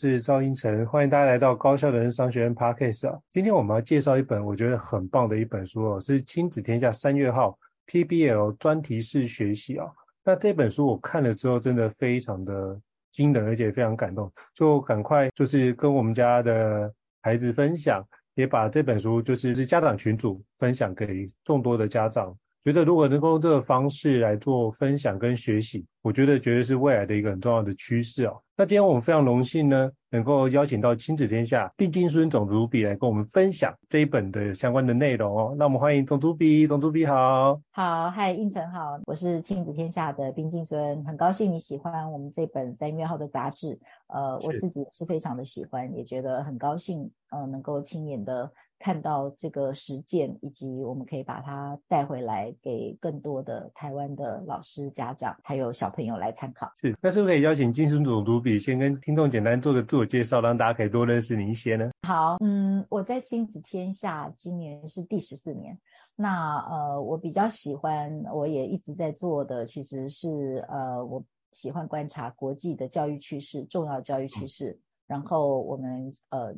是赵英成，欢迎大家来到高效人商学院 Podcast 啊。今天我们要介绍一本我觉得很棒的一本书哦，是亲子天下三月号 PBL 专题式学习啊。那这本书我看了之后，真的非常的惊人，而且非常感动，就赶快就是跟我们家的孩子分享，也把这本书就是是家长群组分享给众多的家长。觉得如果能够用这个方式来做分享跟学习，我觉得绝对是未来的一个很重要的趋势哦。那今天我们非常荣幸呢，能够邀请到亲子天下毕敬孙总主笔来跟我们分享这一本的相关的内容哦。那我们欢迎总主笔，总主笔好。好，嗨，胤丞好，我是亲子天下的毕敬孙，很高兴你喜欢我们这本三月号的杂志。呃，我自己是非常的喜欢，也觉得很高兴，呃，能够亲眼的。看到这个实践，以及我们可以把它带回来，给更多的台湾的老师、家长还有小朋友来参考。是，那是不是可以邀请金孙总主笔先跟听众简单做个自我介绍，让大家可以多认识你一些呢？好，嗯，我在亲子天下今年是第十四年。那呃，我比较喜欢，我也一直在做的，其实是呃，我喜欢观察国际的教育趋势、重要教育趋势，嗯、然后我们呃。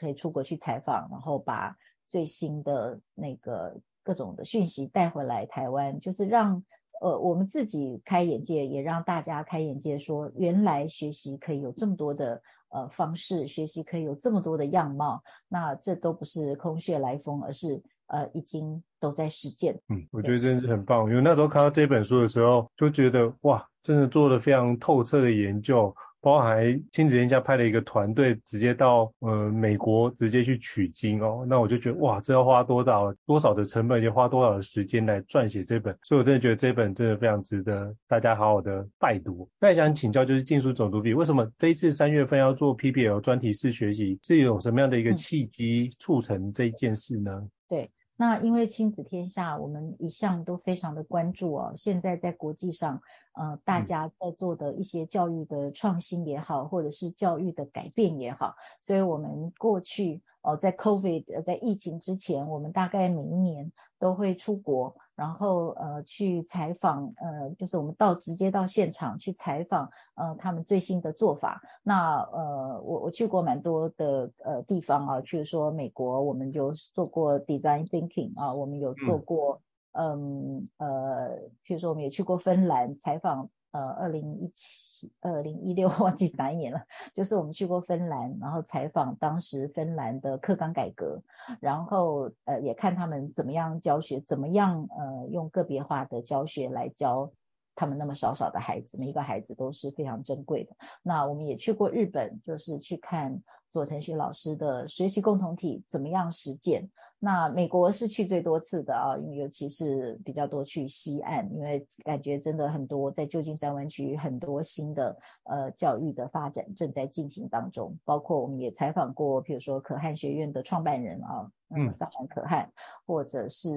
可以出国去采访，然后把最新的那个各种的讯息带回来台湾，就是让呃我们自己开眼界，也让大家开眼界说，说原来学习可以有这么多的呃方式，学习可以有这么多的样貌，那这都不是空穴来风，而是呃已经都在实践。嗯，我觉得真的是很棒，因为那时候看到这本书的时候，就觉得哇，真的做了非常透彻的研究。包含亲子天下派了一个团队，直接到呃美国直接去取经哦，那我就觉得哇，这要花多少多少的成本，也花多少的时间来撰写这本，所以我真的觉得这本真的非常值得大家好好的拜读。那也想请教，就是禁书总读笔，为什么这一次三月份要做 PBL 专题式学习，是有什么样的一个契机促成这一件事呢？嗯、对。那因为亲子天下，我们一向都非常的关注哦。现在在国际上，呃，大家在做的一些教育的创新也好，或者是教育的改变也好，所以我们过去哦，在 COVID 在疫情之前，我们大概每一年都会出国。然后呃去采访呃就是我们到直接到现场去采访呃他们最新的做法。那呃我我去过蛮多的呃地方啊，譬如说美国，我们就做过 design thinking 啊，我们有做过嗯，嗯呃譬如说我们也去过芬兰采访。呃，二零一七、二零一六 忘记哪一年了，就是我们去过芬兰，然后采访当时芬兰的课纲改革，然后呃也看他们怎么样教学，怎么样呃用个别化的教学来教他们那么少少的孩子，每一个孩子都是非常珍贵的。那我们也去过日本，就是去看佐藤学老师的学习共同体怎么样实践。那美国是去最多次的啊，因为尤其是比较多去西岸，因为感觉真的很多在旧金山湾区很多新的呃教育的发展正在进行当中，包括我们也采访过，比如说可汗学院的创办人啊，嗯，萨满可汗，或者是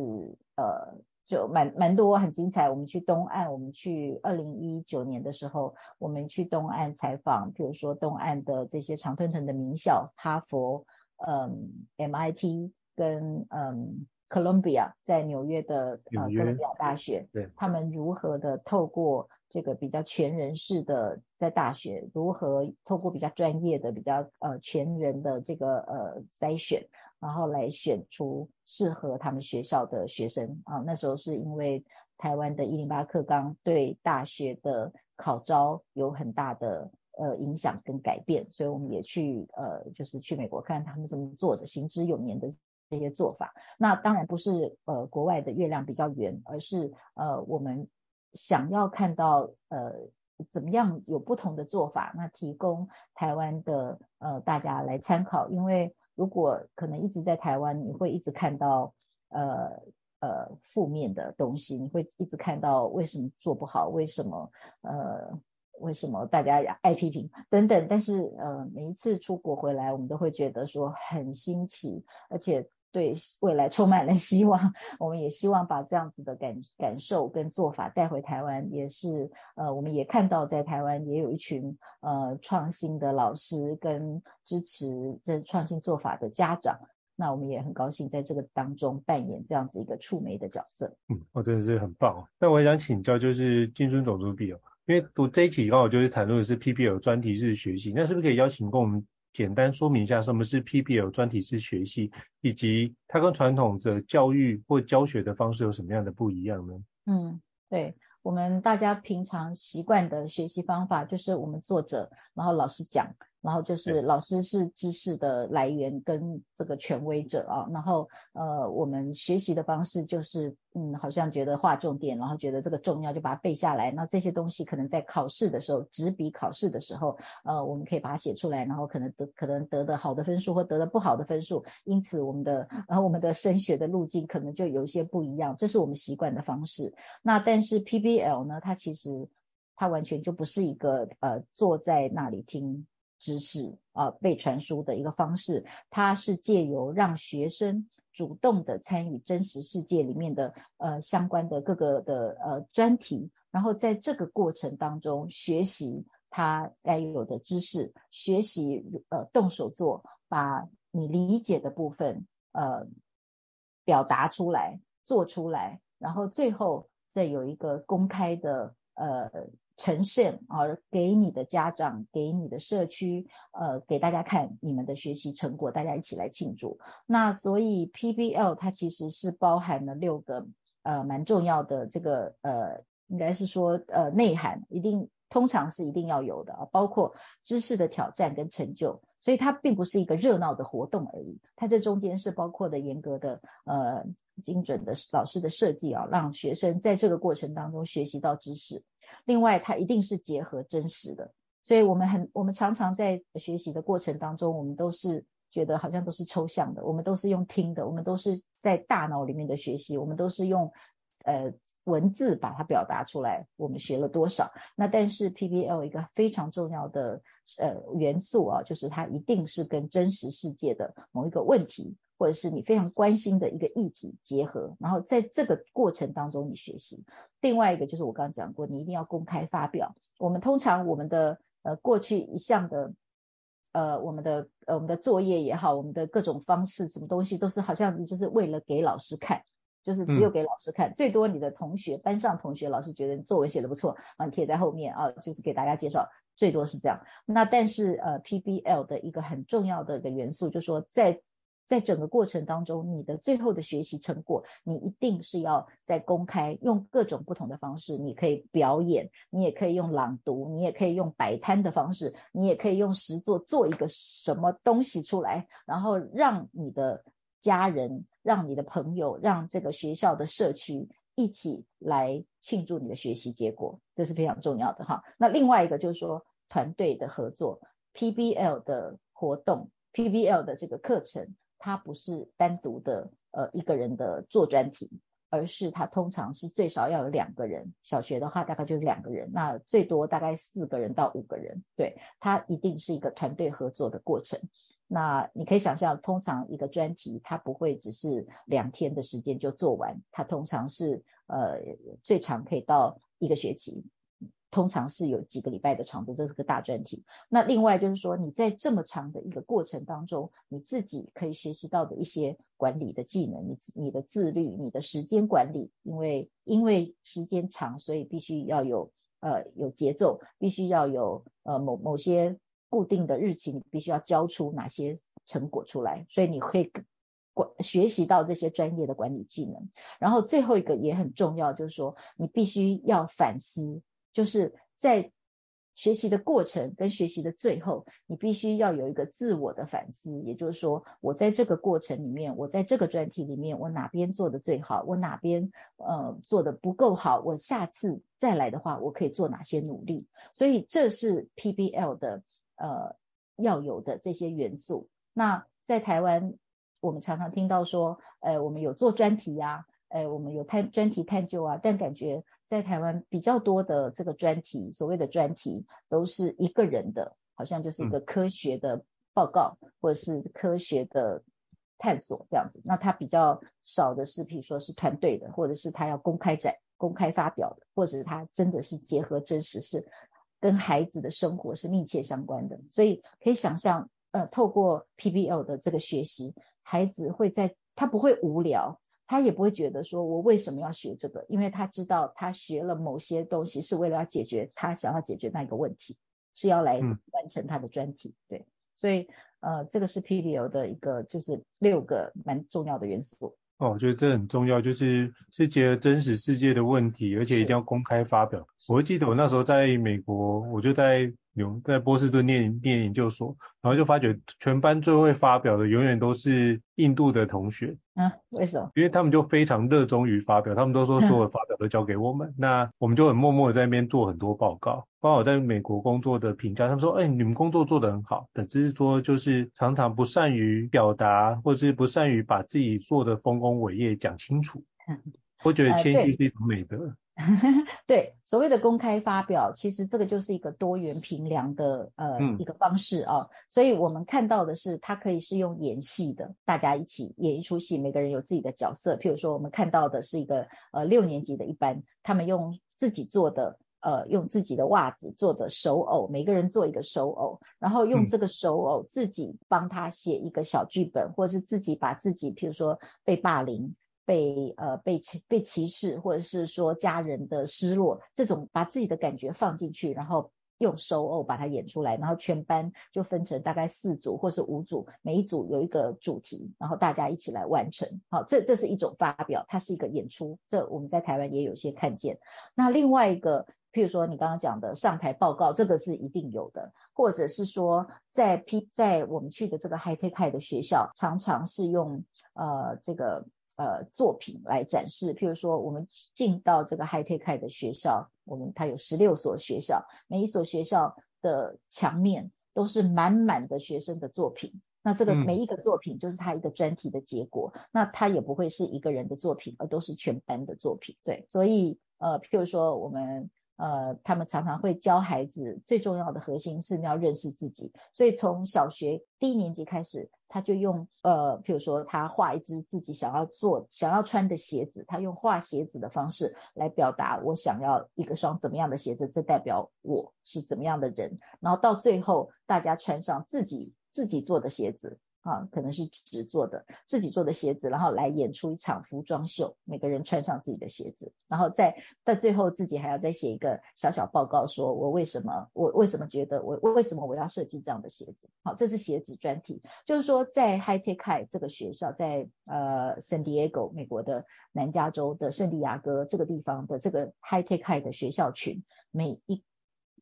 呃就蛮蛮多很精彩。我们去东岸，我们去二零一九年的时候，我们去东岸采访，比如说东岸的这些常春藤的名校，哈佛，嗯，MIT。跟嗯，哥伦比亚在纽约的呃哥伦比亚大学，对，他们如何的透过这个比较全人式的在大学，如何透过比较专业的、比较呃全人的这个呃筛选，然后来选出适合他们学校的学生啊。那时候是因为台湾的一零八课纲对大学的考招有很大的呃影响跟改变，所以我们也去呃就是去美国看他们怎么做的，行之有年的。这些做法，那当然不是呃国外的月亮比较圆，而是呃我们想要看到呃怎么样有不同的做法，那提供台湾的呃大家来参考。因为如果可能一直在台湾，你会一直看到呃呃负面的东西，你会一直看到为什么做不好，为什么呃为什么大家爱批评等等。但是呃每一次出国回来，我们都会觉得说很新奇，而且。对未来充满了希望，我们也希望把这样子的感感受跟做法带回台湾，也是呃，我们也看到在台湾也有一群呃创新的老师跟支持这创新做法的家长，那我们也很高兴在这个当中扮演这样子一个触媒的角色。嗯，我真的是很棒。那我也想请教，就是金孙总主笔哦，因为读这一期刚好就是谈论的是 PBL 专题式学习，那是不是可以邀请跟我们？简单说明一下什么是 PBL 专题式学习，以及它跟传统的教育或教学的方式有什么样的不一样呢？嗯，对，我们大家平常习惯的学习方法就是我们坐着，然后老师讲。然后就是老师是知识的来源跟这个权威者啊，然后呃我们学习的方式就是嗯好像觉得划重点，然后觉得这个重要就把它背下来，那这些东西可能在考试的时候，纸笔考试的时候，呃我们可以把它写出来，然后可能得可能得的好的分数或得的不好的分数，因此我们的然后我们的升学的路径可能就有一些不一样，这是我们习惯的方式。那但是 PBL 呢，它其实它完全就不是一个呃坐在那里听。知识啊，被传输的一个方式，它是借由让学生主动的参与真实世界里面的呃相关的各个的呃专题，然后在这个过程当中学习他该有的知识，学习呃动手做，把你理解的部分呃表达出来，做出来，然后最后再有一个公开的呃。呈现而给你的家长，给你的社区，呃，给大家看你们的学习成果，大家一起来庆祝。那所以 PBL 它其实是包含了六个呃蛮重要的这个呃，应该是说呃内涵，一定通常是一定要有的，包括知识的挑战跟成就。所以它并不是一个热闹的活动而已，它这中间是包括的严格的呃精准的老师的设计啊，让学生在这个过程当中学习到知识。另外，它一定是结合真实的，所以我们很，我们常常在学习的过程当中，我们都是觉得好像都是抽象的，我们都是用听的，我们都是在大脑里面的学习，我们都是用呃文字把它表达出来，我们学了多少？那但是 PBL 一个非常重要的呃元素啊，就是它一定是跟真实世界的某一个问题。或者是你非常关心的一个议题结合，然后在这个过程当中你学习。另外一个就是我刚刚讲过，你一定要公开发表。我们通常我们的呃过去一项的呃我们的呃我们的作业也好，我们的各种方式什么东西都是好像就是为了给老师看，就是只有给老师看。嗯、最多你的同学班上同学老师觉得你作文写的不错，啊，你贴在后面啊，就是给大家介绍，最多是这样。那但是呃 PBL 的一个很重要的一个元素就是说在在整个过程当中，你的最后的学习成果，你一定是要在公开，用各种不同的方式，你可以表演，你也可以用朗读，你也可以用摆摊的方式，你也可以用实作做一个什么东西出来，然后让你的家人、让你的朋友、让这个学校的社区一起来庆祝你的学习结果，这是非常重要的哈。那另外一个就是说团队的合作，PBL 的活动，PBL 的这个课程。它不是单独的呃一个人的做专题，而是它通常是最少要有两个人。小学的话大概就是两个人，那最多大概四个人到五个人。对，它一定是一个团队合作的过程。那你可以想象，通常一个专题它不会只是两天的时间就做完，它通常是呃最长可以到一个学期。通常是有几个礼拜的长度，这是个大专题。那另外就是说，你在这么长的一个过程当中，你自己可以学习到的一些管理的技能，你你的自律，你的时间管理，因为因为时间长，所以必须要有呃有节奏，必须要有呃某某些固定的日期，你必须要交出哪些成果出来，所以你可以管学习到这些专业的管理技能。然后最后一个也很重要，就是说你必须要反思。就是在学习的过程跟学习的最后，你必须要有一个自我的反思，也就是说，我在这个过程里面，我在这个专题里面，我哪边做的最好，我哪边呃做的不够好，我下次再来的话，我可以做哪些努力。所以这是 PBL 的呃要有的这些元素。那在台湾，我们常常听到说，呃，我们有做专题呀。呃，我们有探专题探究啊，但感觉在台湾比较多的这个专题，所谓的专题都是一个人的，好像就是一个科学的报告、嗯、或者是科学的探索这样子。那他比较少的是，比如说是团队的，或者是他要公开展、公开发表的，或者是他真的是结合真实是。跟孩子的生活是密切相关的，所以可以想象，呃，透过 PBL 的这个学习，孩子会在他不会无聊，他也不会觉得说我为什么要学这个，因为他知道他学了某些东西是为了要解决他想要解决那个问题，是要来完成他的专题，嗯、对，所以呃，这个是 PBL 的一个就是六个蛮重要的元素。哦，我觉得这很重要，就是是结合真实世界的问题，而且一定要公开发表。我会记得我那时候在美国，我就在纽在波士顿念念研究所，然后就发觉全班最会发表的永远都是印度的同学。啊，为什么？因为他们就非常热衷于发表，他们都说所有的发表都交给我们，嗯、那我们就很默默的在那边做很多报告。包括我在美国工作的评价，他们说，哎、欸，你们工作做得很好，但只是说就是常常不善于表达，或者是不善于把自己做的丰功伟业讲清楚。嗯，我觉得谦虚是一种美德。对，所谓的公开发表，其实这个就是一个多元评量的呃、嗯、一个方式啊。所以我们看到的是，它可以是用演戏的，大家一起演一出戏，每个人有自己的角色。譬如说，我们看到的是一个呃六年级的一班，他们用自己做的呃用自己的袜子做的手偶，每个人做一个手偶，然后用这个手偶自己帮他写一个小剧本，嗯、或者是自己把自己譬如说被霸凌。被呃被歧被歧视，或者是说家人的失落，这种把自己的感觉放进去，然后用手偶把它演出来，然后全班就分成大概四组或是五组，每一组有一个主题，然后大家一起来完成。好，这这是一种发表，它是一个演出，这我们在台湾也有些看见。那另外一个，譬如说你刚刚讲的上台报告，这个是一定有的，或者是说在 P 在我们去的这个 High Tech High 的学校，常常是用呃这个。呃，作品来展示，譬如说，我们进到这个 High Tech 的学校，我们它有十六所学校，每一所学校的墙面都是满满的学生的作品。那这个每一个作品就是他一个专题的结果，嗯、那他也不会是一个人的作品，而都是全班的作品。对，所以呃，譬如说我们。呃，他们常常会教孩子，最重要的核心是你要认识自己。所以从小学低年级开始，他就用呃，譬如说他画一只自己想要做、想要穿的鞋子，他用画鞋子的方式来表达我想要一个双怎么样的鞋子，这代表我是怎么样的人。然后到最后，大家穿上自己自己做的鞋子。啊，可能是纸做的，自己做的鞋子，然后来演出一场服装秀，每个人穿上自己的鞋子，然后在在最后自己还要再写一个小小报告，说我为什么我为什么觉得我为什么我要设计这样的鞋子？好，这是鞋子专题，就是说在 High Tech High 这个学校，在呃 San Diego 美国的南加州的圣地亚哥这个地方的这个 High Tech High 的学校群，每一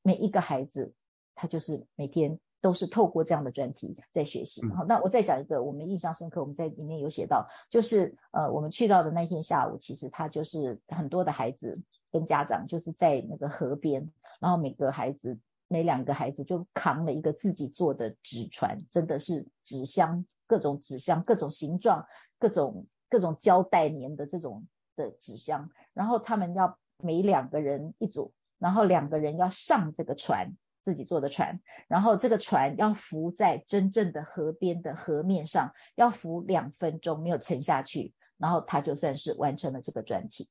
每一个孩子，他就是每天。都是透过这样的专题在学习。好，那我再讲一个我们印象深刻，我们在里面有写到，就是呃，我们去到的那天下午，其实他就是很多的孩子跟家长就是在那个河边，然后每个孩子每两个孩子就扛了一个自己做的纸船，真的是纸箱，各种纸箱，各种形状，各种各种胶带粘的这种的纸箱，然后他们要每两个人一组，然后两个人要上这个船。自己做的船，然后这个船要浮在真正的河边的河面上，要浮两分钟没有沉下去，然后他就算是完成了这个专题。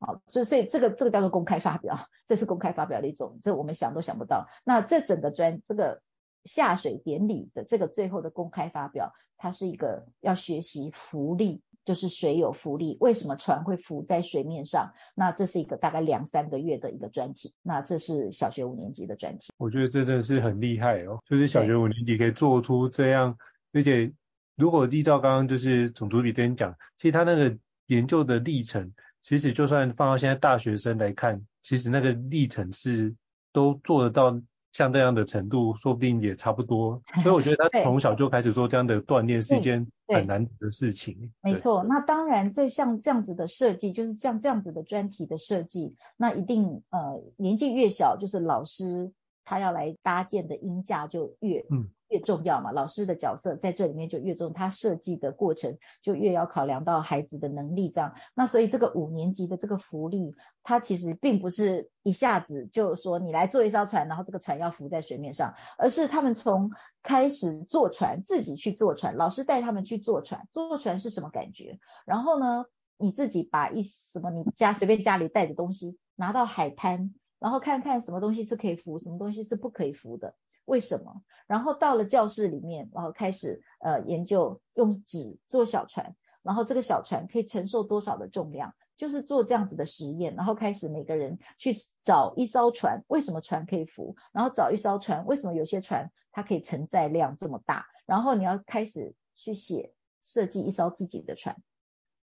好，所以所以这个这个叫做公开发表，这是公开发表的一种，这我们想都想不到。那这整个专这个下水典礼的这个最后的公开发表，它是一个要学习浮力。就是水有浮力，为什么船会浮在水面上？那这是一个大概两三个月的一个专题。那这是小学五年级的专题。我觉得这真的是很厉害哦，就是小学五年级可以做出这样，而且如果依照刚刚就是总主笔这边讲，其实他那个研究的历程，其实就算放到现在大学生来看，其实那个历程是都做得到。像这样的程度，说不定也差不多。所以我觉得他 从小就开始做这样的锻炼，是一件很难得的事情。没错，那当然，在像这样子的设计，就是像这样子的专题的设计，那一定呃年纪越小，就是老师他要来搭建的音架就越嗯。越重要嘛，老师的角色在这里面就越重，他设计的过程就越要考量到孩子的能力这样。那所以这个五年级的这个福利，它其实并不是一下子就说你来做一艘船，然后这个船要浮在水面上，而是他们从开始坐船，自己去坐船，老师带他们去坐船，坐船是什么感觉？然后呢，你自己把一什么你家随便家里带的东西拿到海滩，然后看看什么东西是可以浮，什么东西是不可以浮的。为什么？然后到了教室里面，然后开始呃研究用纸做小船，然后这个小船可以承受多少的重量，就是做这样子的实验。然后开始每个人去找一艘船，为什么船可以浮？然后找一艘船，为什么有些船它可以承载量这么大？然后你要开始去写设计一艘自己的船，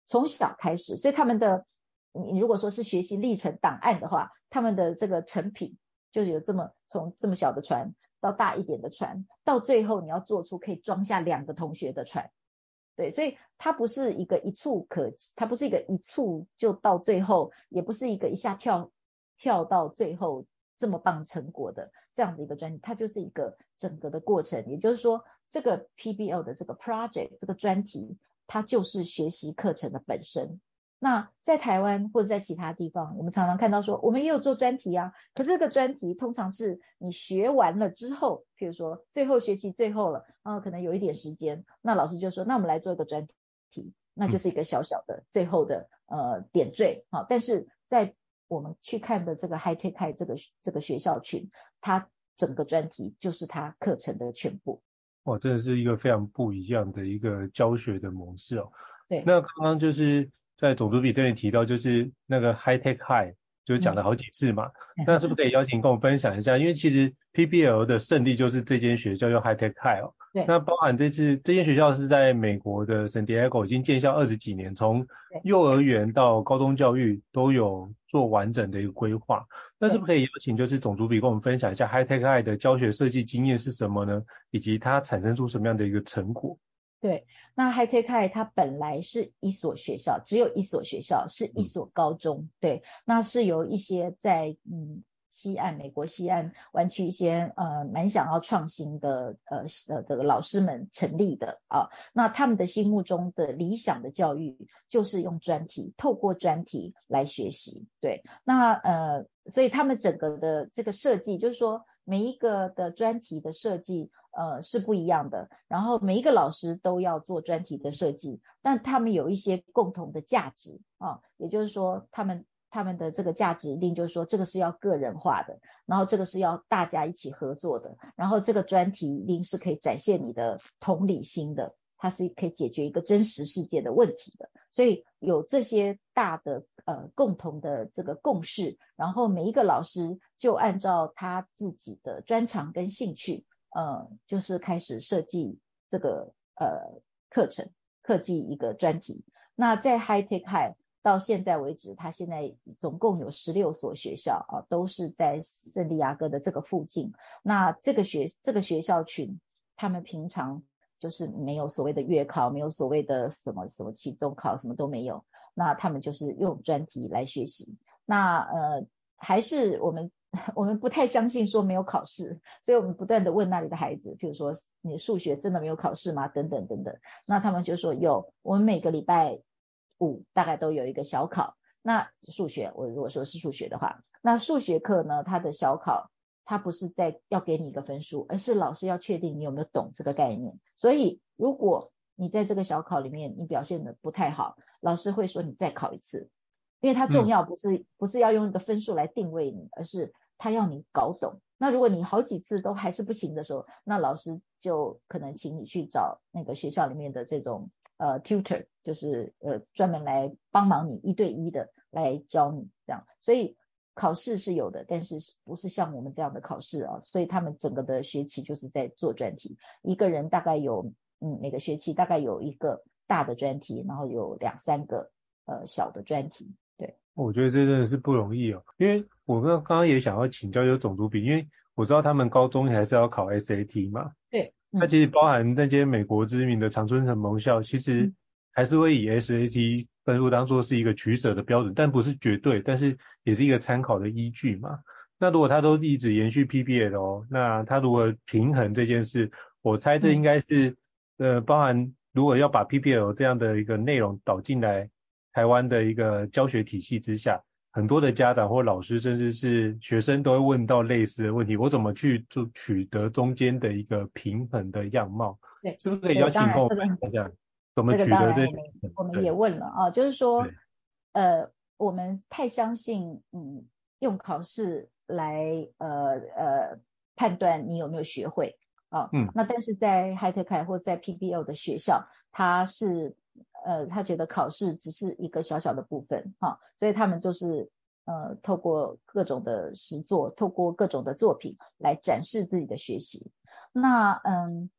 从小开始。所以他们的你如果说是学习历程档案的话，他们的这个成品就是有这么从这么小的船。到大一点的船，到最后你要做出可以装下两个同学的船，对，所以它不是一个一蹴可，它不是一个一蹴就到最后，也不是一个一下跳跳到最后这么棒成果的这样的一个专题，它就是一个整个的过程。也就是说，这个 PBL 的这个 project 这个专题，它就是学习课程的本身。那在台湾或者在其他地方，我们常常看到说，我们也有做专题啊。可是这个专题通常是你学完了之后，譬如说最后学期最后了，啊，可能有一点时间，那老师就说，那我们来做一个专题，那就是一个小小的最后的呃点缀啊。但是在我们去看的这个 High Tech High 这个这个学校群，它整个专题就是它课程的全部。哇，真的是一个非常不一样的一个教学的模式哦。对，那刚刚就是。在种族比这里提到，就是那个 high tech high，就是讲了好几次嘛。嗯、那是不是可以邀请跟我们分享一下？因为其实 PBL 的胜利就是这间学校叫 high tech high 哦。对。那包含这次这间学校是在美国的 San Diego 已经建校二十几年，从幼儿园到高中教育都有做完整的一个规划。那是不是可以邀请就是种族比跟我们分享一下 high tech high 的教学设计经验是什么呢？以及它产生出什么样的一个成果？对，那 High Tech High 它本来是一所学校，只有一所学校，是一所高中。对，那是由一些在嗯西岸美国西岸湾区一些呃蛮想要创新的呃呃的老师们成立的啊。那他们的心目中的理想的教育就是用专题，透过专题来学习。对，那呃所以他们整个的这个设计就是说。每一个的专题的设计，呃，是不一样的。然后每一个老师都要做专题的设计，但他们有一些共同的价值啊，也就是说，他们他们的这个价值一定就是说，这个是要个人化的，然后这个是要大家一起合作的，然后这个专题一定是可以展现你的同理心的。它是可以解决一个真实世界的问题的，所以有这些大的呃共同的这个共识，然后每一个老师就按照他自己的专长跟兴趣，呃，就是开始设计这个呃课程，设计一个专题。那在 High Tech High 到现在为止，它现在总共有十六所学校啊，都是在圣地亚哥的这个附近。那这个学这个学校群，他们平常。就是没有所谓的月考，没有所谓的什么什么期中考，什么都没有。那他们就是用专题来学习。那呃，还是我们我们不太相信说没有考试，所以我们不断的问那里的孩子，譬如说你数学真的没有考试吗？等等等等。那他们就说有，我们每个礼拜五大概都有一个小考。那数学，我如果说是数学的话，那数学课呢，它的小考。他不是在要给你一个分数，而是老师要确定你有没有懂这个概念。所以，如果你在这个小考里面你表现的不太好，老师会说你再考一次，因为它重要不是不是要用一个分数来定位你，而是他要你搞懂。那如果你好几次都还是不行的时候，那老师就可能请你去找那个学校里面的这种呃 tutor，就是呃专门来帮忙你一对一的来教你这样。所以。考试是有的，但是不是像我们这样的考试啊？所以他们整个的学期就是在做专题，一个人大概有，嗯，每个学期大概有一个大的专题，然后有两三个呃小的专题。对，我觉得这真的是不容易哦，因为我刚刚刚也想要请教有种族比，因为我知道他们高中还是要考 SAT 嘛。对，嗯、那其实包含那些美国知名的常春藤盟校，其实还是会以 SAT。分数当做是一个取舍的标准，但不是绝对，但是也是一个参考的依据嘛。那如果他都一直延续 PPL，那他如何平衡这件事？我猜这应该是、嗯、呃，包含如果要把 PPL 这样的一个内容导进来台湾的一个教学体系之下，很多的家长或老师，甚至是学生都会问到类似的问题：我怎么去做取得中间的一个平衡的样貌？对，是不是可以邀请跟我们讲讲怎么取得这个？我们也问了啊，就是说，呃，我们太相信嗯，用考试。来呃呃判断你有没有学会啊，嗯，那但是在 Hi-Tech 或在 PBL 的学校，他是呃他觉得考试只是一个小小的部分哈、啊，所以他们就是呃透过各种的实作，透过各种的作品来展示自己的学习。那嗯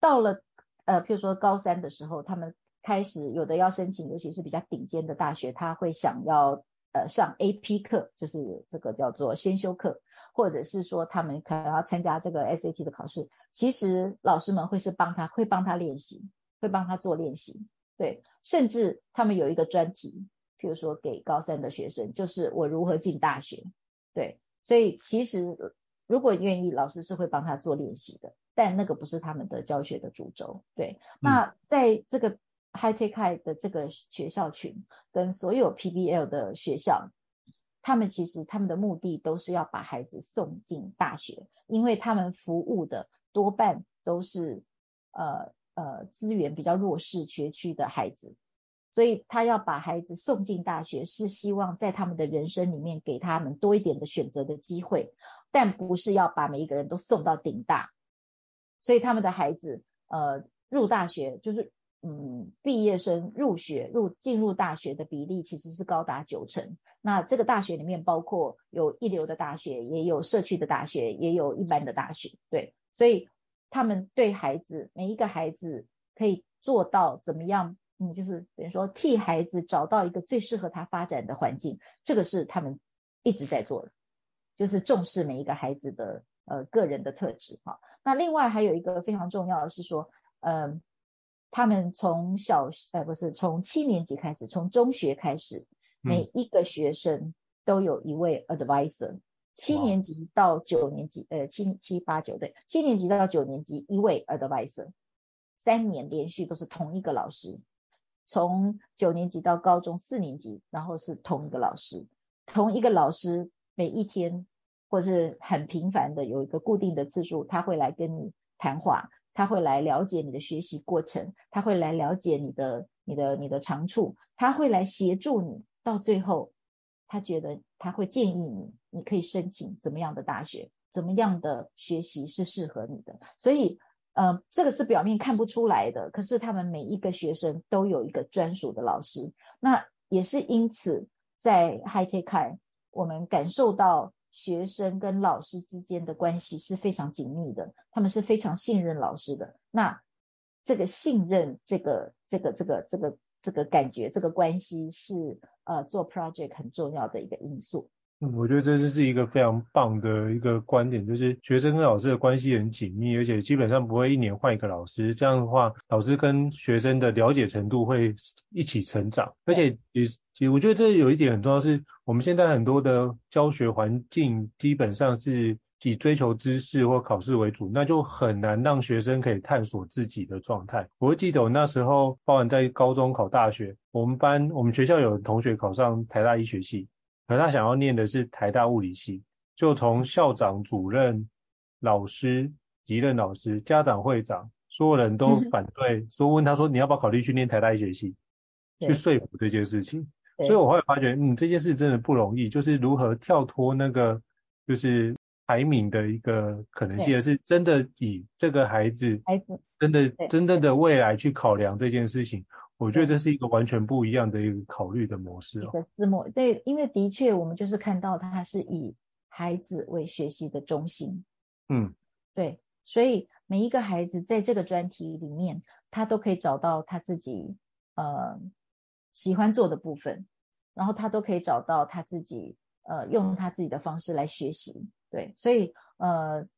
到了呃譬如说高三的时候，他们开始有的要申请，尤其是比较顶尖的大学，他会想要。呃，上 AP 课就是这个叫做先修课，或者是说他们可能要参加这个 SAT 的考试，其实老师们会是帮他，会帮他练习，会帮他做练习，对，甚至他们有一个专题，譬如说给高三的学生，就是我如何进大学，对，所以其实如果愿意，老师是会帮他做练习的，但那个不是他们的教学的主轴，对，那在这个。High Tech High 的这个学校群跟所有 PBL 的学校，他们其实他们的目的都是要把孩子送进大学，因为他们服务的多半都是呃呃资源比较弱势学区的孩子，所以他要把孩子送进大学，是希望在他们的人生里面给他们多一点的选择的机会，但不是要把每一个人都送到顶大，所以他们的孩子呃入大学就是。嗯，毕业生入学入进入大学的比例其实是高达九成。那这个大学里面包括有一流的大学，也有社区的大学，也有一般的大学。对，所以他们对孩子每一个孩子可以做到怎么样？嗯，就是等于说替孩子找到一个最适合他发展的环境，这个是他们一直在做的，就是重视每一个孩子的呃个人的特质哈。那另外还有一个非常重要的是说，嗯、呃。他们从小呃不是从七年级开始，从中学开始，每一个学生都有一位 advisor，嗯。七年级到九年级，呃七七八九对，七年级到九年级一位 advisor，三年连续都是同一个老师。从九年级到高中四年级，然后是同一个老师，同一个老师每一天或是很频繁的有一个固定的次数，他会来跟你谈话。他会来了解你的学习过程，他会来了解你的、你的、你的长处，他会来协助你。到最后，他觉得他会建议你，你可以申请怎么样的大学，怎么样的学习是适合你的。所以，呃，这个是表面看不出来的，可是他们每一个学生都有一个专属的老师。那也是因此，在 Hi-Tech High，我们感受到。学生跟老师之间的关系是非常紧密的，他们是非常信任老师的。那这个信任，这个这个这个这个这个感觉，这个关系是呃做 project 很重要的一个因素。嗯，我觉得这是一个非常棒的一个观点，就是学生跟老师的关系很紧密，而且基本上不会一年换一个老师。这样的话，老师跟学生的了解程度会一起成长，而且也其实我觉得这有一点很重要，是我们现在很多的教学环境基本上是以追求知识或考试为主，那就很难让学生可以探索自己的状态。我会记得我那时候，包含在高中考大学，我们班我们学校有同学考上台大医学系。可他想要念的是台大物理系，就从校长、主任、老师、级任老师、家长会长，所有人都反对，说问他说，你要不要考虑去念台大医学系，去说服这件事情。所以我后来发觉，嗯，这件事真的不容易，就是如何跳脱那个就是排名的一个可能性，而是真的以这个孩子，孩子真的真正的未来去考量这件事情。我觉得这是一个完全不一样的一个考虑的模式哦。一个思模，对，因为的确我们就是看到他是以孩子为学习的中心。嗯，对，所以每一个孩子在这个专题里面，他都可以找到他自己呃喜欢做的部分，然后他都可以找到他自己呃用他自己的方式来学习。对，所以呃。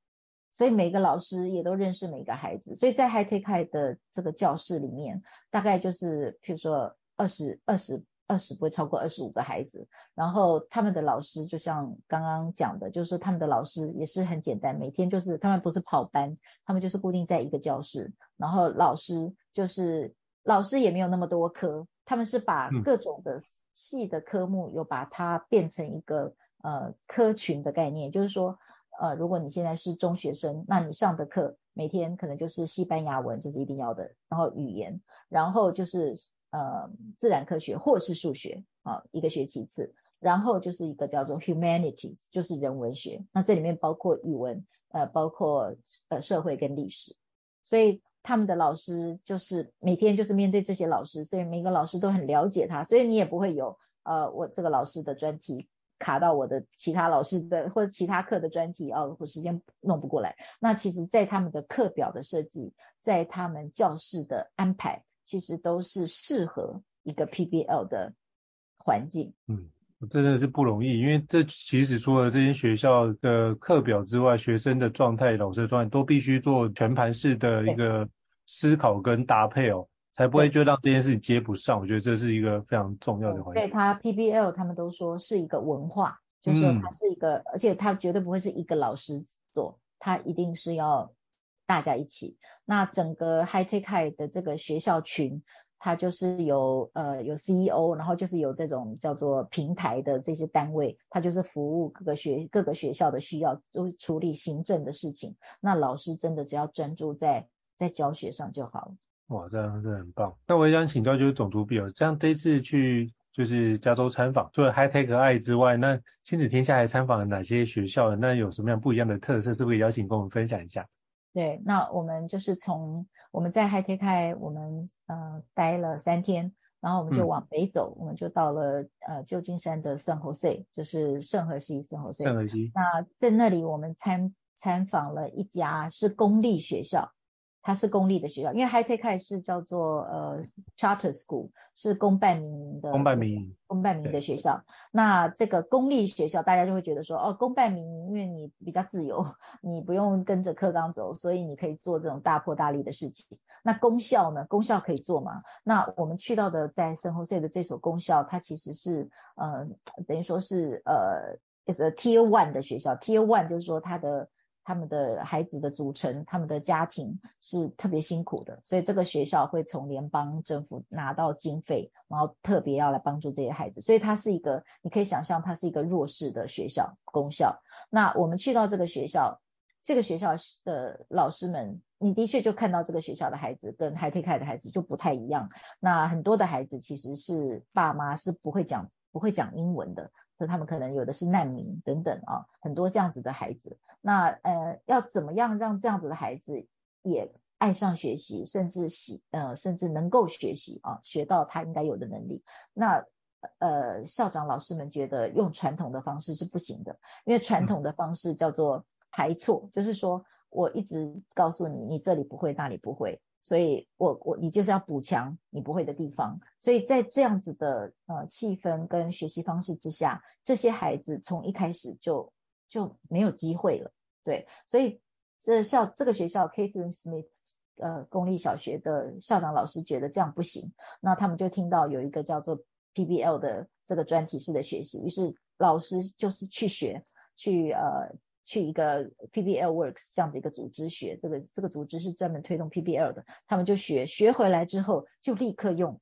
所以每个老师也都认识每个孩子，所以在 High 的这个教室里面，大概就是譬如说二十二十二十不会超过二十五个孩子，然后他们的老师就像刚刚讲的，就是他们的老师也是很简单，每天就是他们不是跑班，他们就是固定在一个教室，然后老师就是老师也没有那么多科，他们是把各种的细的科目有把它变成一个呃科群的概念，就是说呃如果你现在是中学生，那你上的课每天可能就是西班牙文就是一定要的，然后语言，然后就是。呃，自然科学或是数学啊，一个学期一次，然后就是一个叫做 humanities，就是人文学，那这里面包括语文，呃，包括呃社会跟历史，所以他们的老师就是每天就是面对这些老师，所以每个老师都很了解他，所以你也不会有呃我这个老师的专题卡到我的其他老师的或者其他课的专题哦，我时间弄不过来。那其实，在他们的课表的设计，在他们教室的安排。其实都是适合一个 PBL 的环境。嗯，真的是不容易，因为这其实除了这些学校的课表之外，学生的状态、老师的状态都必须做全盘式的一个思考跟搭配哦，才不会就让这件事情接不上。我觉得这是一个非常重要的环节。对，他 PBL 他们都说是一个文化，就是说它是一个，嗯、而且它绝对不会是一个老师做，它一定是要。大家一起，那整个 High Tech High 的这个学校群，它就是有呃有 CEO，然后就是有这种叫做平台的这些单位，它就是服务各个学各个学校的需要，都处理行政的事情。那老师真的只要专注在在教学上就好了。哇，这样真的很棒。那我也想请教，就是种族比哦，像这一次去就是加州参访，除了 High Tech High 之外，那亲子天下还参访了哪些学校？那有什么样不一样的特色？是不是邀请跟我们分享一下？对，那我们就是从我们在 High Tech 我们呃待了三天，然后我们就往北走，嗯、我们就到了呃旧金山的圣何塞，就是圣荷西圣荷西。圣荷西。那在那里我们参参访了一家是公立学校。它是公立的学校，因为 High Tech 是叫做呃 Charter School，是公办民营的。公办民营。公办民营的学校。那这个公立学校，大家就会觉得说，哦，公办民营，因为你比较自由，你不用跟着课纲走，所以你可以做这种大破大立的事情。那公校呢？公校可以做吗？那我们去到的在圣荷西的这所公校，它其实是呃等于说是呃 is a Tier One 的学校，Tier One 就是说它的。他们的孩子的组成，他们的家庭是特别辛苦的，所以这个学校会从联邦政府拿到经费，然后特别要来帮助这些孩子，所以它是一个，你可以想象它是一个弱势的学校，公校。那我们去到这个学校，这个学校的老师们，你的确就看到这个学校的孩子跟 High Tech High 的孩子就不太一样。那很多的孩子其实是爸妈是不会讲不会讲英文的。他们可能有的是难民等等啊，很多这样子的孩子。那呃，要怎么样让这样子的孩子也爱上学习，甚至喜呃，甚至能够学习啊，学到他应该有的能力？那呃，校长老师们觉得用传统的方式是不行的，因为传统的方式叫做排错，就是说我一直告诉你，你这里不会，那里不会。所以我我你就是要补强你不会的地方，所以在这样子的呃气氛跟学习方式之下，这些孩子从一开始就就没有机会了，对，所以这校这个学校 Catherine Smith 呃公立小学的校长老师觉得这样不行，那他们就听到有一个叫做 PBL 的这个专题式的学习，于是老师就是去学去呃。去一个 PBL Works 这样的一个组织学，这个这个组织是专门推动 PBL 的，他们就学学回来之后就立刻用，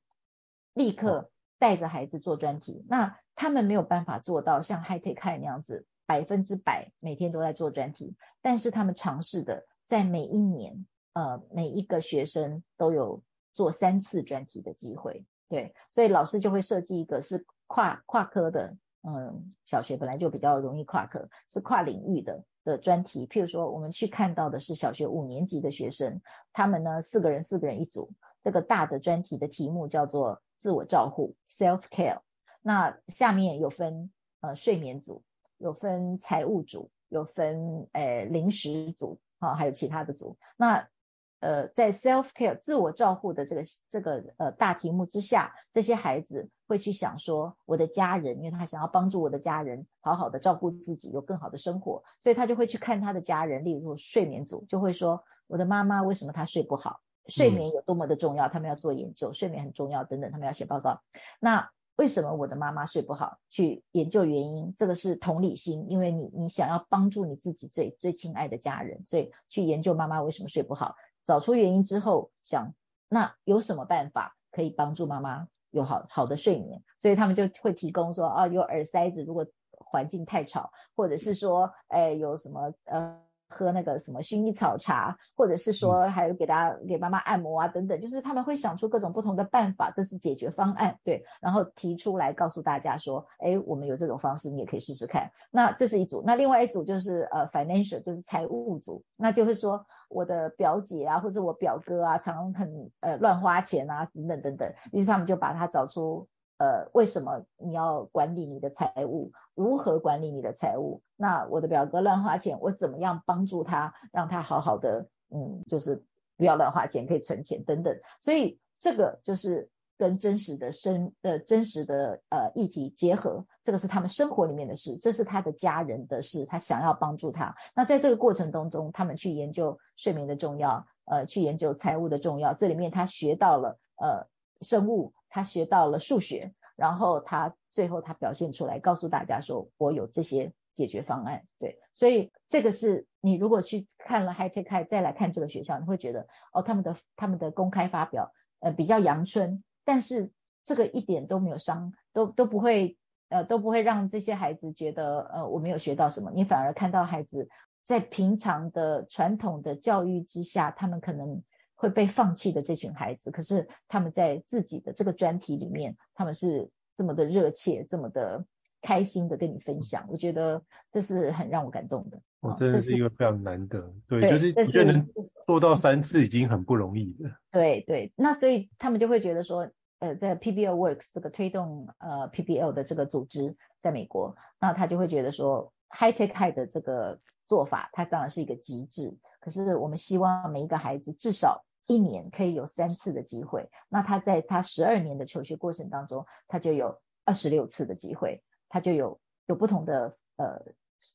立刻带着孩子做专题。那他们没有办法做到像 High Tech 那样子百分之百每天都在做专题，但是他们尝试的在每一年，呃，每一个学生都有做三次专题的机会，对，所以老师就会设计一个是跨跨科的。嗯，小学本来就比较容易跨科，是跨领域的的专题。譬如说，我们去看到的是小学五年级的学生，他们呢四个人四个人一组，这个大的专题的题目叫做自我照护 （self care）。那下面有分呃睡眠组，有分财务组，有分呃零食组，啊，还有其他的组。那呃，在 self care 自我照护的这个这个呃大题目之下，这些孩子会去想说，我的家人，因为他想要帮助我的家人好好的照顾自己，有更好的生活，所以他就会去看他的家人，例如睡眠组就会说，我的妈妈为什么她睡不好，睡眠有多么的重要，他们要做研究，睡眠很重要等等，他们要写报告。那为什么我的妈妈睡不好？去研究原因，这个是同理心，因为你你想要帮助你自己最最亲爱的家人，所以去研究妈妈为什么睡不好，找出原因之后，想那有什么办法可以帮助妈妈有好好的睡眠？所以他们就会提供说，啊，有耳塞子，如果环境太吵，或者是说，哎，有什么呃。喝那个什么薰衣草茶，或者是说还有给大家给妈妈按摩啊等等，就是他们会想出各种不同的办法，这是解决方案，对，然后提出来告诉大家说，哎，我们有这种方式，你也可以试试看。那这是一组，那另外一组就是呃 financial，就是财务组，那就是说我的表姐啊或者我表哥啊，常很呃乱花钱啊等等等等，于是他们就把他找出。呃，为什么你要管理你的财务？如何管理你的财务？那我的表哥乱花钱，我怎么样帮助他，让他好好的，嗯，就是不要乱花钱，可以存钱等等。所以这个就是跟真实的生呃真实的呃议题结合，这个是他们生活里面的事，这是他的家人的事，他想要帮助他。那在这个过程当中，他们去研究睡眠的重要，呃，去研究财务的重要。这里面他学到了呃生物。他学到了数学，然后他最后他表现出来，告诉大家说，我有这些解决方案。对，所以这个是你如果去看了 High Tech High 再来看这个学校，你会觉得哦，他们的他们的公开发表呃比较阳春，但是这个一点都没有伤，都都不会呃都不会让这些孩子觉得呃我没有学到什么，你反而看到孩子在平常的传统的教育之下，他们可能。会被放弃的这群孩子，可是他们在自己的这个专题里面，他们是这么的热切，这么的开心的跟你分享，我觉得这是很让我感动的。我真的是一个非常难得，对，对就是我觉得能做到三次已经很不容易了。对对，那所以他们就会觉得说，呃，在 PBL Works 这个推动呃 PBL 的这个组织在美国，那他就会觉得说，High Tech High 的这个做法，它当然是一个极致，可是我们希望每一个孩子至少。一年可以有三次的机会，那他在他十二年的求学过程当中，他就有二十六次的机会，他就有有不同的呃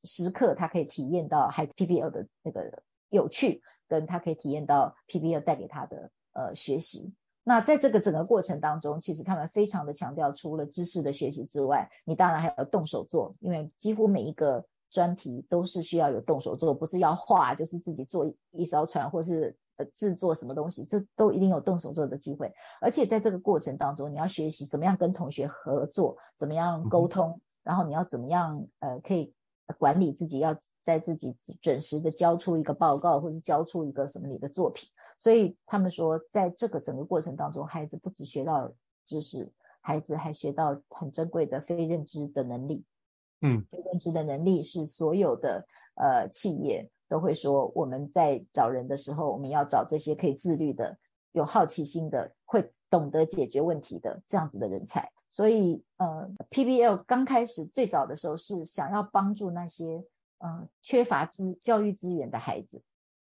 时刻，他可以体验到 h PBL 的那个有趣，跟他可以体验到 PBL 带给他的呃学习。那在这个整个过程当中，其实他们非常的强调，除了知识的学习之外，你当然还要动手做，因为几乎每一个专题都是需要有动手做，不是要画，就是自己做一艘船，或是。呃，制作什么东西，这都一定有动手做的机会。而且在这个过程当中，你要学习怎么样跟同学合作，怎么样沟通，然后你要怎么样呃，可以管理自己，要在自己准时的交出一个报告，或是交出一个什么你的作品。所以他们说，在这个整个过程当中，孩子不只学到知识，孩子还学到很珍贵的非认知的能力。嗯，非认知的能力是所有的呃企业。都会说，我们在找人的时候，我们要找这些可以自律的、有好奇心的、会懂得解决问题的这样子的人才。所以，呃，PBL 刚开始最早的时候是想要帮助那些呃缺乏资教育资源的孩子。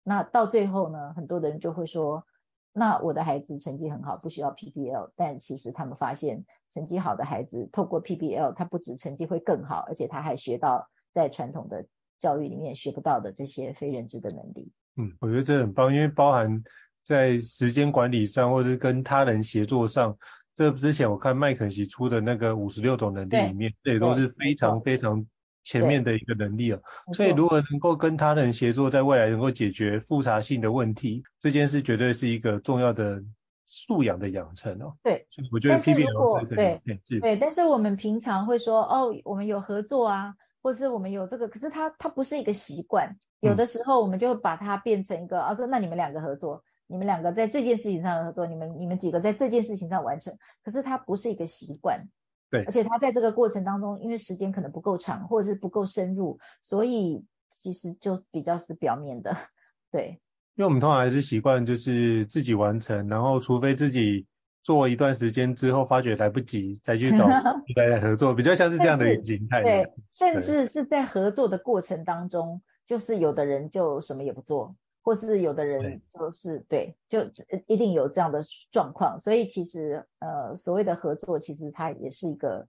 那到最后呢，很多的人就会说，那我的孩子成绩很好，不需要 PBL。但其实他们发现，成绩好的孩子透过 PBL，他不止成绩会更好，而且他还学到在传统的。教育里面学不到的这些非认知的能力，嗯，我觉得这很棒，因为包含在时间管理上，或者是跟他人协作上，这之前我看麦肯锡出的那个五十六种能力里面，这也都是非常非常前面的一个能力啊。所以如何能够跟他人协作，在未来能够解决复杂性的问题，这件事绝对是一个重要的素养的养成哦。对，我觉得 PBL 对对对，但是我们平常会说哦，我们有合作啊。或是我们有这个，可是它它不是一个习惯，有的时候我们就把它变成一个，啊说那你们两个合作，你们两个在这件事情上合作，你们你们几个在这件事情上完成，可是它不是一个习惯，对，而且它在这个过程当中，因为时间可能不够长，或者是不够深入，所以其实就比较是表面的，对，因为我们通常还是习惯就是自己完成，然后除非自己。做一段时间之后，发觉来不及，再去找 大家合作，比较像是这样的形态。对，甚至是在合作的过程当中，就是有的人就什么也不做，或是有的人就是对，对，就一定有这样的状况。所以其实呃，所谓的合作，其实它也是一个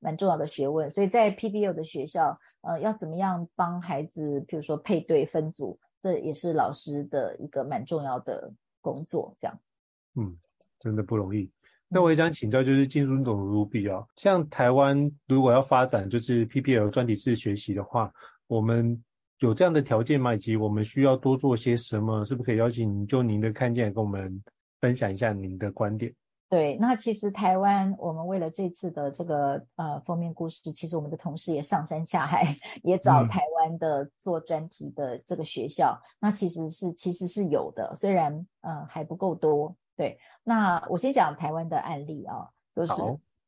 蛮重要的学问。所以在 PBL 的学校，呃，要怎么样帮孩子，譬如说配对分组，这也是老师的一个蛮重要的工作，这样。嗯。真的不容易。那我也想请教，就是金书总 Ruby 啊，像台湾如果要发展就是 PPL 专题式学习的话，我们有这样的条件吗？以及我们需要多做些什么？是不是可以邀请您就您的看见跟我们分享一下您的观点？对，那其实台湾，我们为了这次的这个呃封面故事，其实我们的同事也上山下海，也找台湾的做专题的这个学校，嗯、那其实是其实是有的，虽然呃还不够多。对，那我先讲台湾的案例啊，就是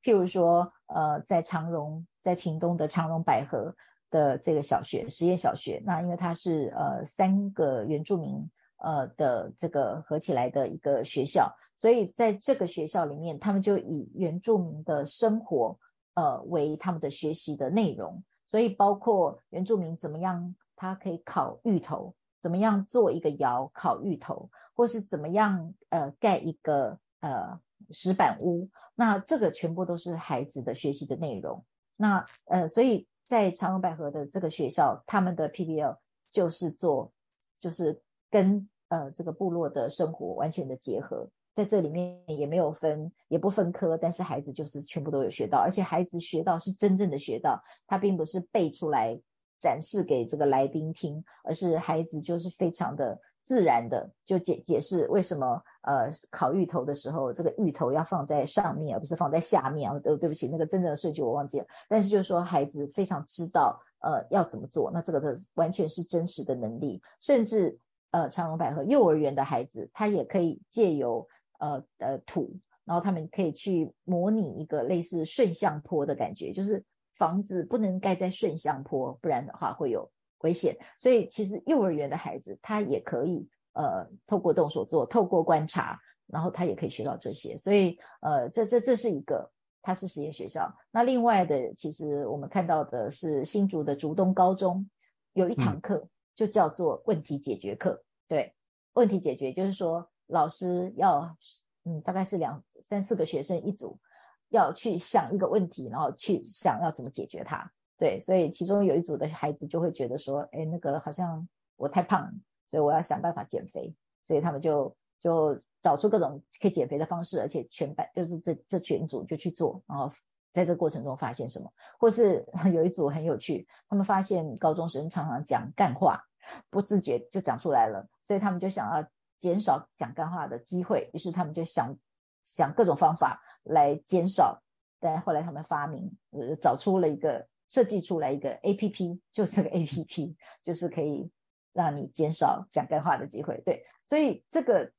譬如说呃在长荣，在屏东的长荣百合的这个小学实验小学，那因为它是呃三个原住民呃的这个合起来的一个学校。所以在这个学校里面，他们就以原住民的生活，呃，为他们的学习的内容。所以包括原住民怎么样，他可以烤芋头，怎么样做一个窑烤芋头，或是怎么样呃盖一个呃石板屋。那这个全部都是孩子的学习的内容。那呃，所以在长荣百合的这个学校，他们的 PBL 就是做，就是跟呃这个部落的生活完全的结合。在这里面也没有分，也不分科，但是孩子就是全部都有学到，而且孩子学到是真正的学到，他并不是背出来展示给这个来宾听，而是孩子就是非常的自然的就解解释为什么呃烤芋头的时候这个芋头要放在上面而不是放在下面。啊，对对不起，那个真正的顺序我忘记了，但是就是说孩子非常知道呃要怎么做，那这个的完全是真实的能力，甚至呃长荣百合幼儿园的孩子他也可以借由呃呃土，然后他们可以去模拟一个类似顺向坡的感觉，就是房子不能盖在顺向坡，不然的话会有危险。所以其实幼儿园的孩子他也可以呃透过动手做，透过观察，然后他也可以学到这些。所以呃这这这是一个，它是实验学校。那另外的其实我们看到的是新竹的竹东高中有一堂课就叫做问题解决课，对，问题解决就是说。老师要，嗯，大概是两三四个学生一组，要去想一个问题，然后去想要怎么解决它。对，所以其中有一组的孩子就会觉得说，哎，那个好像我太胖，所以我要想办法减肥。所以他们就就找出各种可以减肥的方式，而且全班就是这这全组就去做，然后在这个过程中发现什么，或是 有一组很有趣，他们发现高中生常常讲干话，不自觉就讲出来了，所以他们就想要。减少讲干话的机会，于是他们就想想各种方法来减少。但后来他们发明，呃，找出了一个设计出来一个 APP，就这个 APP 就是可以让你减少讲干话的机会。对，所以这个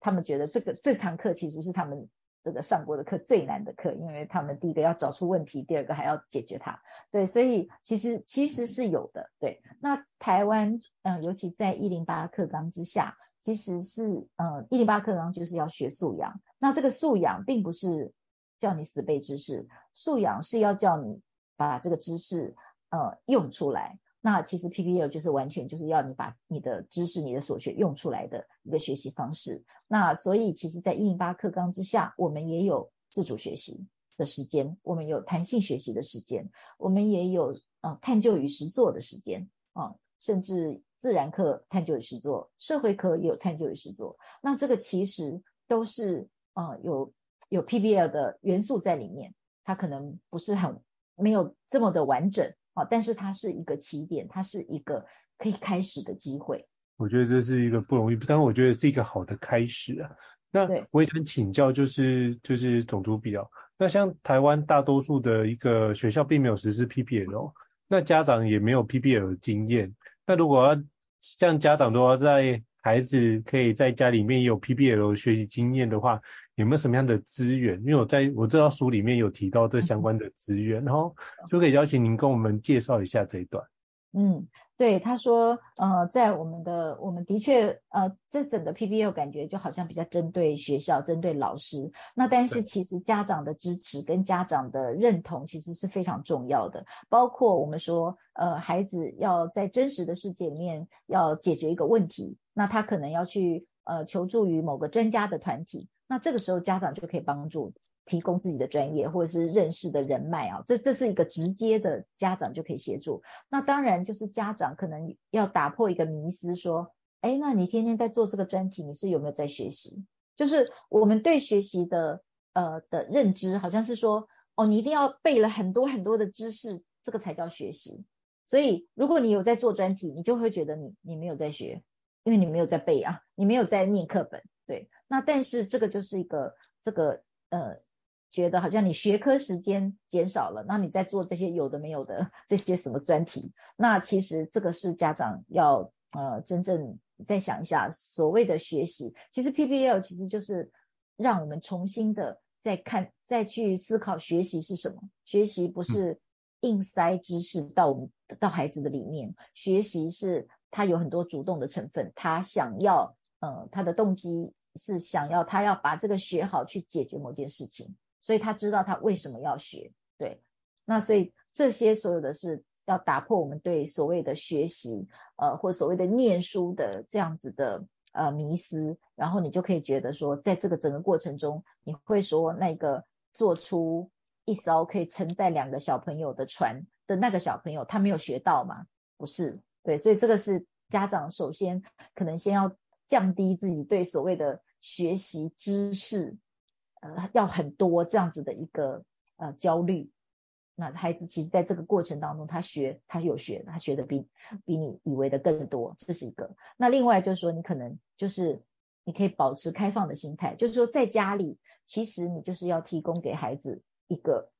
他们觉得这个这堂课其实是他们这个上过的课最难的课，因为他们第一个要找出问题，第二个还要解决它。对，所以其实其实是有的。对，那台湾嗯，尤其在一零八课纲之下。其实是，呃，一零八课纲就是要学素养。那这个素养并不是叫你死背知识，素养是要叫你把这个知识，呃，用出来。那其实 PPL 就是完全就是要你把你的知识、你的所学用出来的一个学习方式。那所以，其实，在一零八课纲之下，我们也有自主学习的时间，我们有弹性学习的时间，我们也有，呃，探究与实作的时间，啊、甚至。自然课探究与实作，社会课也有探究与实作。那这个其实都是啊、呃、有有 PBL 的元素在里面，它可能不是很没有这么的完整啊，但是它是一个起点，它是一个可以开始的机会。我觉得这是一个不容易，但是我觉得是一个好的开始啊。那我也想请教，就是就是种族比较，那像台湾大多数的一个学校并没有实施 PBL，那家长也没有 PBL 的经验，那如果要像家长都要在孩子可以在家里面有 PBL 学习经验的话，有没有什么样的资源？因为我在我这套书里面有提到这相关的资源，然后就可以邀请您跟我们介绍一下这一段。嗯。对，他说，呃，在我们的，我们的确，呃，这整个 PBL 感觉就好像比较针对学校，针对老师。那但是其实家长的支持跟家长的认同其实是非常重要的。包括我们说，呃，孩子要在真实的世界里面要解决一个问题，那他可能要去呃求助于某个专家的团体，那这个时候家长就可以帮助。提供自己的专业或者是认识的人脉啊，这这是一个直接的家长就可以协助。那当然就是家长可能要打破一个迷思，说，哎，那你天天在做这个专题，你是有没有在学习？就是我们对学习的呃的认知，好像是说，哦，你一定要背了很多很多的知识，这个才叫学习。所以如果你有在做专题，你就会觉得你你没有在学，因为你没有在背啊，你没有在念课本。对，那但是这个就是一个这个呃，觉得好像你学科时间减少了，那你在做这些有的没有的这些什么专题，那其实这个是家长要呃真正再想一下，所谓的学习，其实 PBL 其实就是让我们重新的再看再去思考学习是什么，学习不是硬塞知识到我们到孩子的里面，学习是他有很多主动的成分，他想要。呃，他的动机是想要他要把这个学好去解决某件事情，所以他知道他为什么要学，对。那所以这些所有的是要打破我们对所谓的学习，呃，或所谓的念书的这样子的呃迷思，然后你就可以觉得说，在这个整个过程中，你会说那个做出一艘可以承载两个小朋友的船的那个小朋友，他没有学到吗？不是，对。所以这个是家长首先可能先要。降低自己对所谓的学习知识，呃，要很多这样子的一个呃焦虑。那孩子其实在这个过程当中，他学他有学，他学的比比你以为的更多，这是一个。那另外就是说，你可能就是你可以保持开放的心态，就是说在家里，其实你就是要提供给孩子一个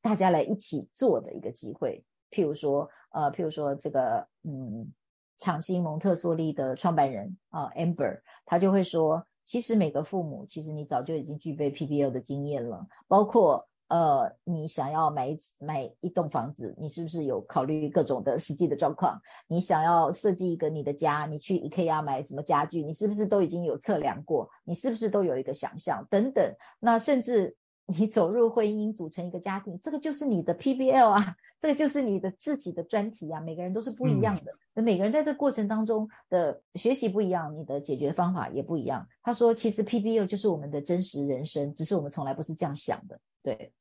大家来一起做的一个机会。譬如说，呃，譬如说这个，嗯。场新蒙特梭利的创办人啊，Amber，他就会说，其实每个父母，其实你早就已经具备 PBL 的经验了，包括呃，你想要买一买一栋房子，你是不是有考虑各种的实际的状况？你想要设计一个你的家，你去 IKEA 买什么家具，你是不是都已经有测量过？你是不是都有一个想象？等等，那甚至。你走入婚姻，组成一个家庭，这个就是你的 PBL 啊，这个就是你的自己的专题啊。每个人都是不一样的，那、嗯、每个人在这过程当中的学习不一样，你的解决方法也不一样。他说，其实 PBU 就是我们的真实人生，只是我们从来不是这样想的。对，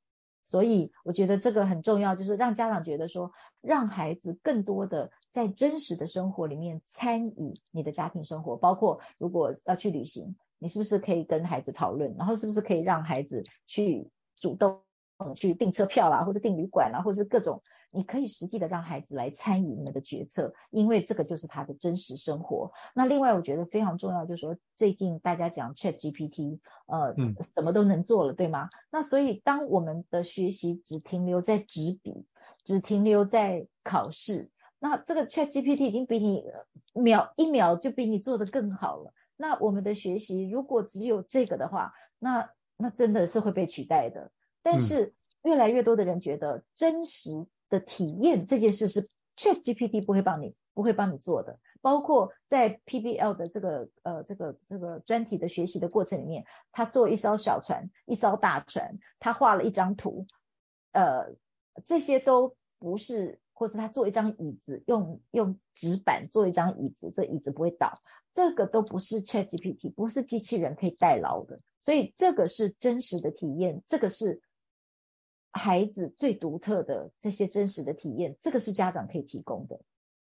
所以我觉得这个很重要，就是让家长觉得说，让孩子更多的在真实的生活里面参与你的家庭生活，包括如果要去旅行。你是不是可以跟孩子讨论，然后是不是可以让孩子去主动去订车票啦，或是订旅馆啦，或是各种，你可以实际的让孩子来参与你们的决策，因为这个就是他的真实生活。那另外我觉得非常重要，就是说最近大家讲 ChatGPT，呃，嗯，什么都能做了，对吗？那所以当我们的学习只停留在纸笔，只停留在考试，那这个 ChatGPT 已经比你秒一秒就比你做的更好了。那我们的学习如果只有这个的话，那那真的是会被取代的。但是越来越多的人觉得真实的体验这件事是 ChatGPT 不会帮你不会帮你做的。包括在 PBL 的这个呃这个这个专题的学习的过程里面，他做一艘小船，一艘大船，他画了一张图，呃，这些都不是，或是他做一张椅子，用用纸板做一张椅子，这椅子不会倒。这个都不是 ChatGPT，不是机器人可以代劳的，所以这个是真实的体验，这个是孩子最独特的这些真实的体验，这个是家长可以提供的。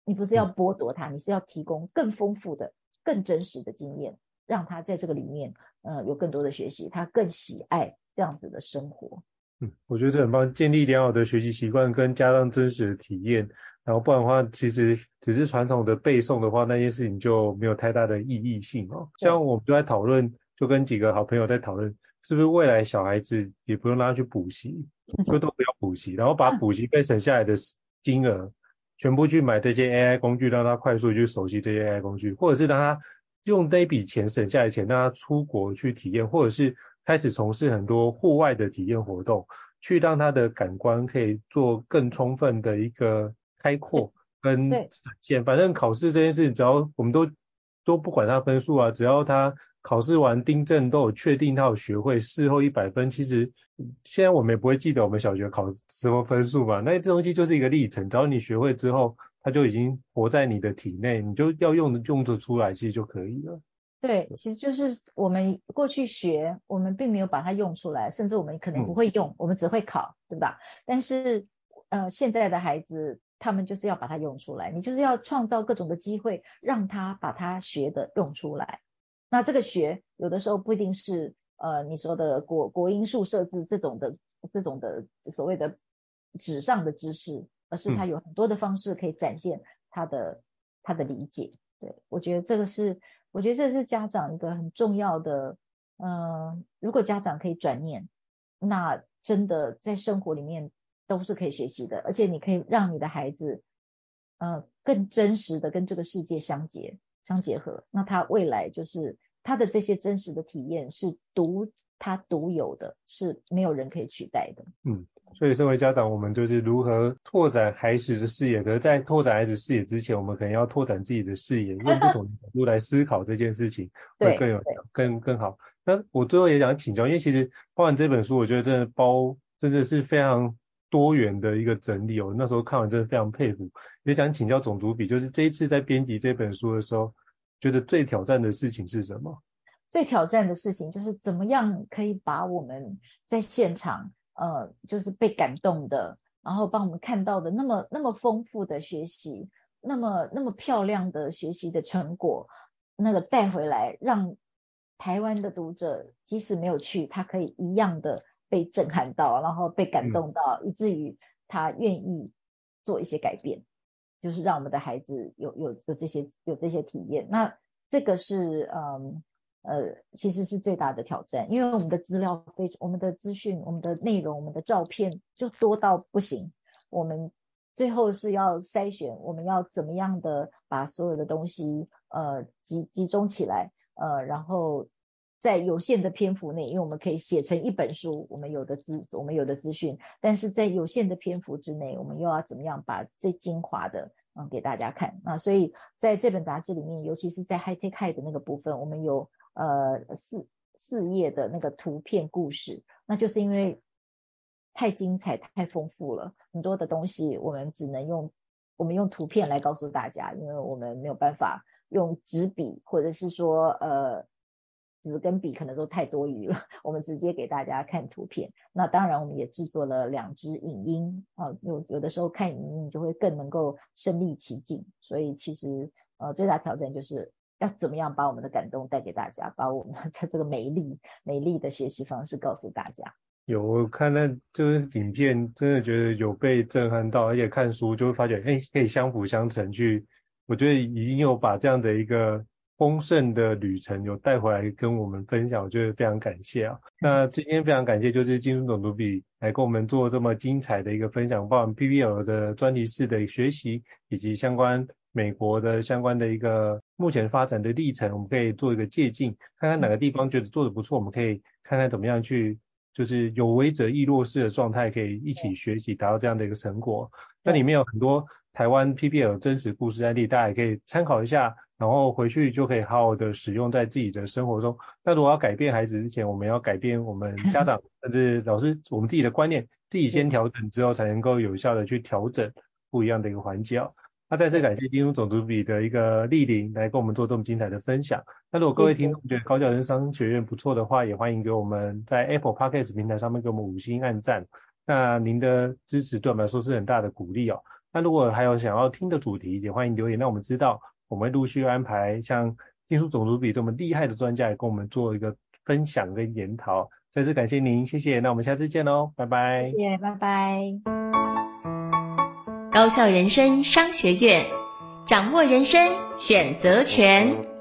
你不是要剥夺他，你是要提供更丰富的、更真实的经验，让他在这个里面，呃，有更多的学习，他更喜爱这样子的生活。嗯，我觉得这很棒，建立良好的学习习惯，跟加上真实的体验。然后不然的话，其实只是传统的背诵的话，那件事情就没有太大的意义性哦。像我们就在讨论，就跟几个好朋友在讨论，是不是未来小孩子也不用让他去补习，就都不要补习，然后把补习费省下来的金额，全部去买这些 AI 工具，让他快速去熟悉这些 AI 工具，或者是让他用那笔钱省下来的钱，让他出国去体验，或者是开始从事很多户外的体验活动，去让他的感官可以做更充分的一个。开阔跟展现，反正考试这件事，只要我们都都不管他分数啊，只要他考试完订正都有确定他有学会，事后一百分，其实现在我们也不会记得我们小学考什么分数嘛，那这东西就是一个历程，只要你学会之后，它就已经活在你的体内，你就要用的用得出来，其实就可以了。对，其实就是我们过去学，我们并没有把它用出来，甚至我们可能不会用，嗯、我们只会考，对吧？但是呃，现在的孩子。他们就是要把它用出来，你就是要创造各种的机会，让他把他学的用出来。那这个学有的时候不一定是呃你说的国国英数设置这种的这种的所谓的纸上的知识，而是他有很多的方式可以展现他的、嗯、他的理解。对，我觉得这个是，我觉得这是家长一个很重要的，嗯、呃，如果家长可以转念，那真的在生活里面都是可以学习的，而且你可以让你的孩子，呃，更真实的跟这个世界相结相结合，那他未来就是他的这些真实的体验是独他独有的，是没有人可以取代的。嗯。所以，身为家长，我们就是如何拓展孩子的视野。可是，在拓展孩子视野之前，我们可能要拓展自己的视野，用不同的角度来思考这件事情，会更有更更好。那我最后也想请教，因为其实包含这本书，我觉得真的包真的是非常多元的一个整理哦。那时候看完真的非常佩服。也想请教总主笔，就是这一次在编辑这本书的时候，觉得最挑战的事情是什么？最挑战的事情就是怎么样可以把我们在现场。呃，就是被感动的，然后帮我们看到的那么那么丰富的学习，那么那么漂亮的学习的成果，那个带回来，让台湾的读者即使没有去，他可以一样的被震撼到，然后被感动到，以至于他愿意做一些改变，就是让我们的孩子有有有这些有这些体验。那这个是嗯。呃，其实是最大的挑战，因为我们的资料非我们的资讯、我们的内容、我们的照片就多到不行。我们最后是要筛选，我们要怎么样的把所有的东西呃集集中起来，呃，然后在有限的篇幅内，因为我们可以写成一本书，我们有的资我们有的资讯，但是在有限的篇幅之内，我们又要怎么样把最精华的嗯给大家看啊？所以在这本杂志里面，尤其是在 High Tech High 的那个部分，我们有。呃，四四页的那个图片故事，那就是因为太精彩、太丰富了，很多的东西我们只能用我们用图片来告诉大家，因为我们没有办法用纸笔，或者是说呃纸跟笔可能都太多余了，我们直接给大家看图片。那当然，我们也制作了两支影音啊，有有的时候看影音就会更能够身临其境。所以其实呃最大挑战就是。要怎么样把我们的感动带给大家，把我们的这个美丽、美丽的学习方式告诉大家？有，我看那就是影片，真的觉得有被震撼到，而且看书就会发觉，哎，可以相辅相成去。我觉得已经有把这样的一个丰盛的旅程有带回来跟我们分享，我觉得非常感谢啊。那今天非常感谢，就是金书总主笔来跟我们做这么精彩的一个分享，包含 PBL 的专题式的学习以及相关。美国的相关的一个目前发展的历程，我们可以做一个借鉴，看看哪个地方觉得做的不错，我们可以看看怎么样去，就是有为者亦若是的状态，可以一起学习，达到这样的一个成果。那里面有很多台湾 PBL 真实故事案例，大家也可以参考一下，然后回去就可以好好的使用在自己的生活中。那如果要改变孩子之前，我们要改变我们家长 甚至老师我们自己的观念，自己先调整之后，才能够有效的去调整不一样的一个环节。那再次感谢金书总主笔的一个莅临，来跟我们做这么精彩的分享。那如果各位听众觉得高教人商学院不错的话，也欢迎给我们在 Apple Podcast 平台上面给我们五星按赞。那您的支持对我们来说是很大的鼓励哦。那如果还有想要听的主题，也欢迎留言让我们知道，我们会陆续安排像金书总主笔这么厉害的专家来跟我们做一个分享跟研讨。再次感谢您，谢谢。那我们下次见喽，拜拜。谢谢，拜拜。高校人生商学院，掌握人生选择权。